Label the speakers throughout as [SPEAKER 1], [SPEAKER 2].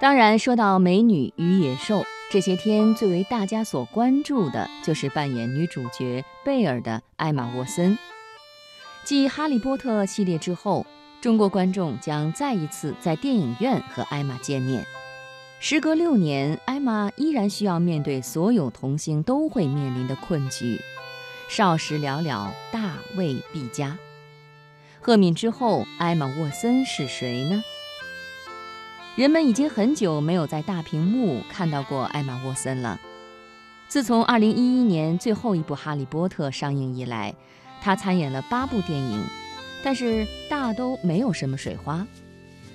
[SPEAKER 1] 当然，说到美女与野兽，这些天最为大家所关注的就是扮演女主角贝尔的艾玛沃森。继《哈利波特》系列之后，中国观众将再一次在电影院和艾玛见面。时隔六年，艾玛依然需要面对所有童星都会面临的困局：少时寥寥，大未必佳。赫敏之后，艾玛沃森是谁呢？人们已经很久没有在大屏幕看到过艾玛沃森了。自从2011年最后一部《哈利波特》上映以来，她参演了八部电影，但是大都没有什么水花。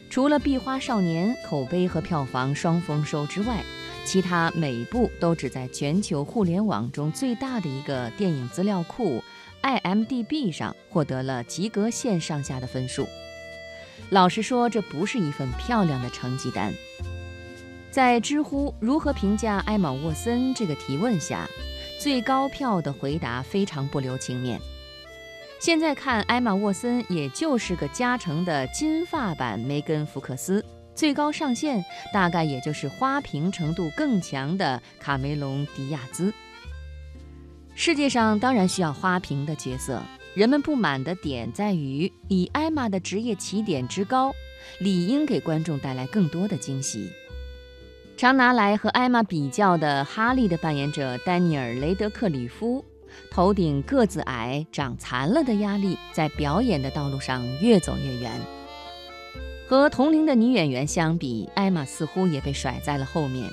[SPEAKER 1] 除了《壁花少年》口碑和票房双丰收之外，其他每部都只在全球互联网中最大的一个电影资料库 IMDB 上获得了及格线上下的分数。老实说，这不是一份漂亮的成绩单。在知乎“如何评价艾玛沃森”这个提问下，最高票的回答非常不留情面。现在看，艾玛沃森也就是个加成的金发版梅根·福克斯，最高上限大概也就是花瓶程度更强的卡梅隆·迪亚兹。世界上当然需要花瓶的角色。人们不满的点在于，以艾玛的职业起点之高，理应给观众带来更多的惊喜。常拿来和艾玛比较的哈利的扮演者丹尼尔·雷德克里夫，头顶个子矮、长残了的压力，在表演的道路上越走越远。和同龄的女演员相比，艾玛似乎也被甩在了后面。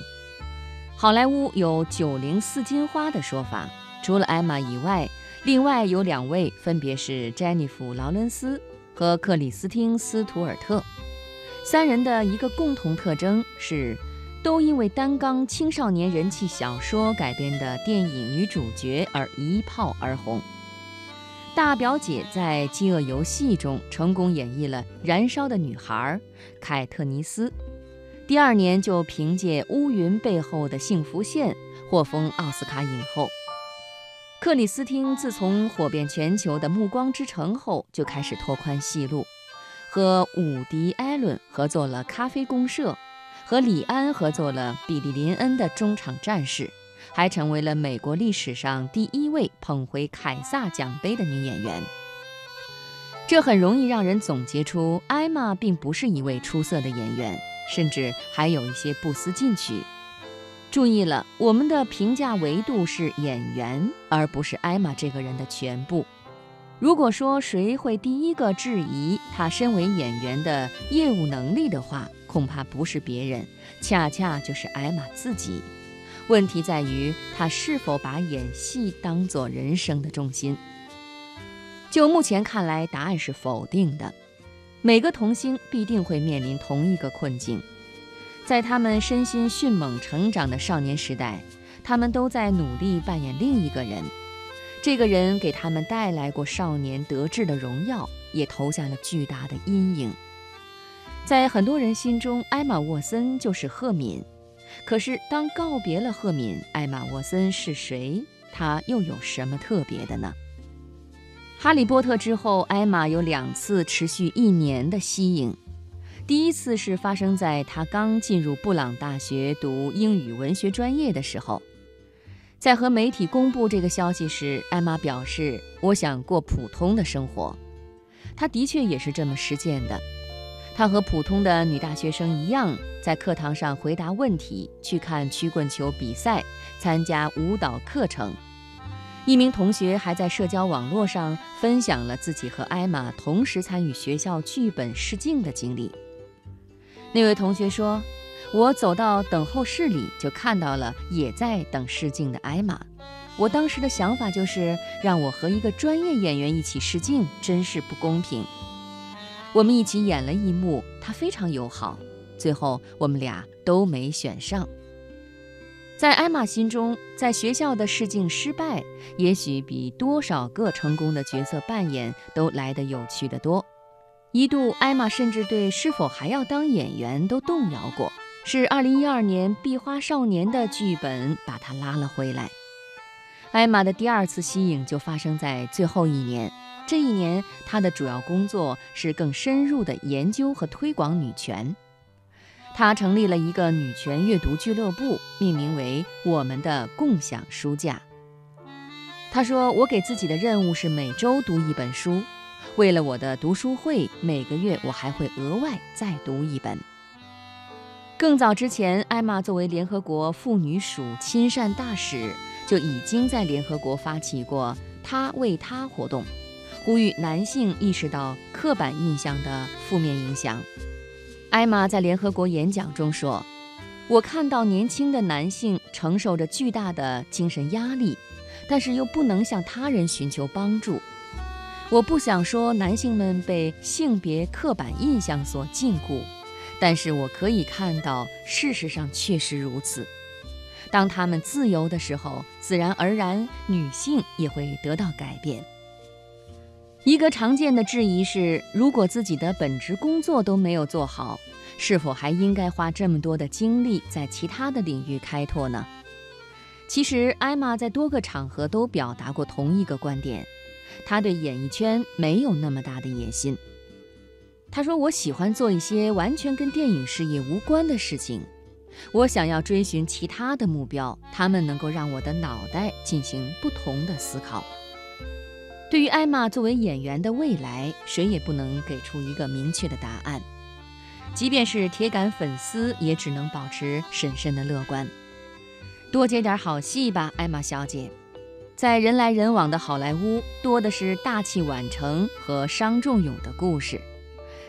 [SPEAKER 1] 好莱坞有“九零四金花”的说法，除了艾玛以外。另外有两位，分别是詹妮弗·劳伦斯和克里斯汀·斯图尔特。三人的一个共同特征是，都因为担纲青少年人气小说改编的电影女主角而一炮而红。大表姐在《饥饿游戏》中成功演绎了燃烧的女孩凯特尼斯，第二年就凭借《乌云背后的幸福线》获封奥斯卡影后。克里斯汀自从火遍全球的《暮光之城》后，就开始拓宽戏路，和伍迪·艾伦合作了《咖啡公社》，和李安合作了《比利·林恩的中场战士》，还成为了美国历史上第一位捧回凯撒奖杯的女演员。这很容易让人总结出，艾玛并不是一位出色的演员，甚至还有一些不思进取。注意了，我们的评价维度是演员，而不是艾玛这个人的全部。如果说谁会第一个质疑他身为演员的业务能力的话，恐怕不是别人，恰恰就是艾玛自己。问题在于他是否把演戏当作人生的重心。就目前看来，答案是否定的。每个童星必定会面临同一个困境。在他们身心迅猛成长的少年时代，他们都在努力扮演另一个人。这个人给他们带来过少年得志的荣耀，也投下了巨大的阴影。在很多人心中，艾玛沃森就是赫敏。可是，当告别了赫敏，艾玛沃森是谁？她又有什么特别的呢？哈利波特之后，艾玛有两次持续一年的息影。第一次是发生在他刚进入布朗大学读英语文学专业的时候，在和媒体公布这个消息时，艾玛表示：“我想过普通的生活。”他的确也是这么实践的。他和普通的女大学生一样，在课堂上回答问题，去看曲棍球比赛，参加舞蹈课程。一名同学还在社交网络上分享了自己和艾玛同时参与学校剧本试镜的经历。那位同学说：“我走到等候室里，就看到了也在等试镜的艾玛。我当时的想法就是，让我和一个专业演员一起试镜，真是不公平。我们一起演了一幕，他非常友好。最后，我们俩都没选上。在艾玛心中，在学校的试镜失败，也许比多少个成功的角色扮演都来得有趣的多。”一度，艾玛甚至对是否还要当演员都动摇过。是2012年《壁花少年》的剧本把她拉了回来。艾玛的第二次息影就发生在最后一年。这一年，她的主要工作是更深入的研究和推广女权。她成立了一个女权阅读俱乐部，命名为“我们的共享书架”。他说：“我给自己的任务是每周读一本书，为了我的读书会，每个月我还会额外再读一本。”更早之前，艾玛作为联合国妇女署亲善大使，就已经在联合国发起过“他为他”活动，呼吁男性意识到刻板印象的负面影响。艾玛在联合国演讲中说：“我看到年轻的男性承受着巨大的精神压力，但是又不能向他人寻求帮助。我不想说男性们被性别刻板印象所禁锢。”但是我可以看到，事实上确实如此。当他们自由的时候，自然而然，女性也会得到改变。一个常见的质疑是：如果自己的本职工作都没有做好，是否还应该花这么多的精力在其他的领域开拓呢？其实，艾玛在多个场合都表达过同一个观点：他对演艺圈没有那么大的野心。他说：“我喜欢做一些完全跟电影事业无关的事情，我想要追寻其他的目标，他们能够让我的脑袋进行不同的思考。”对于艾玛作为演员的未来，谁也不能给出一个明确的答案。即便是铁杆粉丝，也只能保持审慎的乐观。多接点好戏吧，艾玛小姐。在人来人往的好莱坞，多的是大器晚成和伤仲永的故事。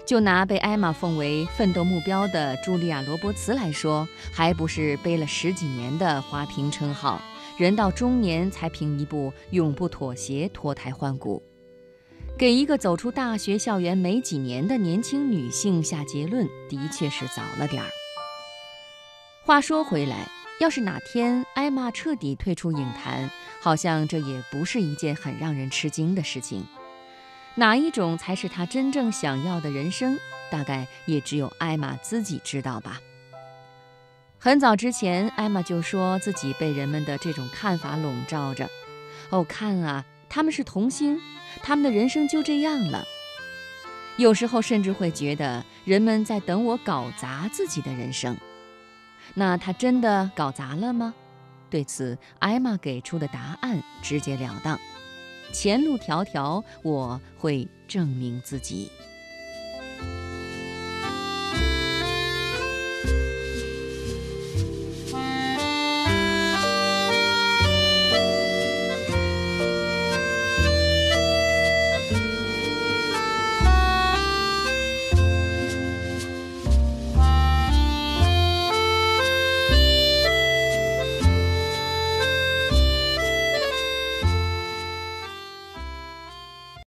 [SPEAKER 1] 就拿被艾玛奉为奋斗目标的茱莉亚·罗伯茨来说，还不是背了十几年的花瓶称号，人到中年才凭一部《永不妥协》脱胎换骨。给一个走出大学校园没几年的年轻女性下结论，的确是早了点儿。话说回来，要是哪天艾玛彻底退出影坛，好像这也不是一件很让人吃惊的事情。哪一种才是他真正想要的人生？大概也只有艾玛自己知道吧。很早之前，艾玛就说自己被人们的这种看法笼罩着。哦，看啊，他们是童星，他们的人生就这样了。有时候甚至会觉得人们在等我搞砸自己的人生。那他真的搞砸了吗？对此，艾玛给出的答案直截了当。前路迢迢，我会证明自己。